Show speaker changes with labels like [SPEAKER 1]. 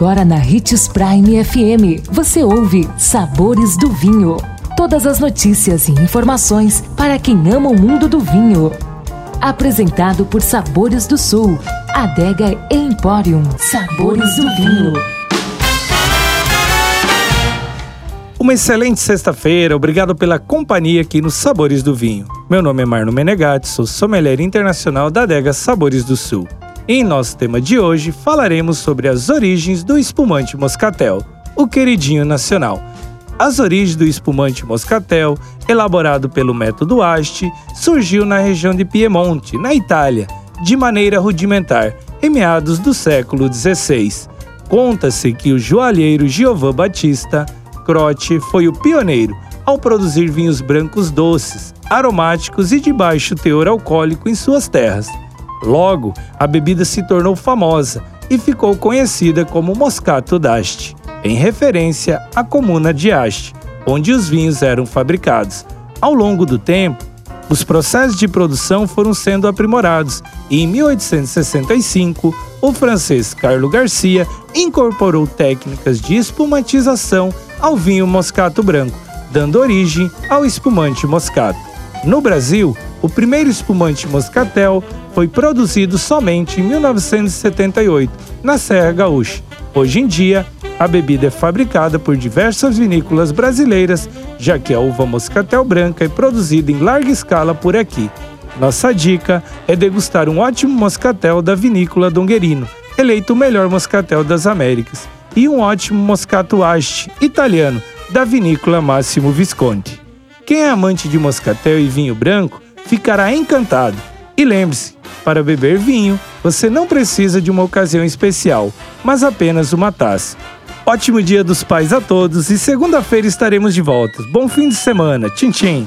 [SPEAKER 1] Agora na Ritz Prime FM, você ouve Sabores do Vinho. Todas as notícias e informações para quem ama o mundo do vinho. Apresentado por Sabores do Sul, Adega Emporium. Sabores do Vinho.
[SPEAKER 2] Uma excelente sexta-feira, obrigado pela companhia aqui nos Sabores do Vinho. Meu nome é Marno Menegatti, sou sommelier internacional da adega Sabores do Sul. Em nosso tema de hoje, falaremos sobre as origens do espumante moscatel, o queridinho nacional. As origens do espumante moscatel, elaborado pelo método Asti, surgiu na região de Piemonte, na Itália, de maneira rudimentar, em meados do século XVI. Conta-se que o joalheiro Giovan Battista Croce foi o pioneiro ao produzir vinhos brancos doces, aromáticos e de baixo teor alcoólico em suas terras. Logo, a bebida se tornou famosa e ficou conhecida como Moscato d'Asti, em referência à comuna de Asti, onde os vinhos eram fabricados. Ao longo do tempo, os processos de produção foram sendo aprimorados e em 1865, o francês Carlo Garcia incorporou técnicas de espumatização ao vinho moscato branco, dando origem ao espumante moscato. No Brasil, o primeiro espumante moscatel foi produzido somente em 1978, na Serra Gaúcha. Hoje em dia, a bebida é fabricada por diversas vinícolas brasileiras, já que a uva moscatel branca é produzida em larga escala por aqui. Nossa dica é degustar um ótimo moscatel da vinícola Donguerino, eleito o melhor moscatel das Américas, e um ótimo moscato Asti, italiano, da vinícola Máximo Visconti. Quem é amante de moscatel e vinho branco ficará encantado. E lembre-se, para beber vinho, você não precisa de uma ocasião especial, mas apenas uma taça. Ótimo Dia dos Pais a todos e segunda-feira estaremos de volta. Bom fim de semana. Tchim, tchim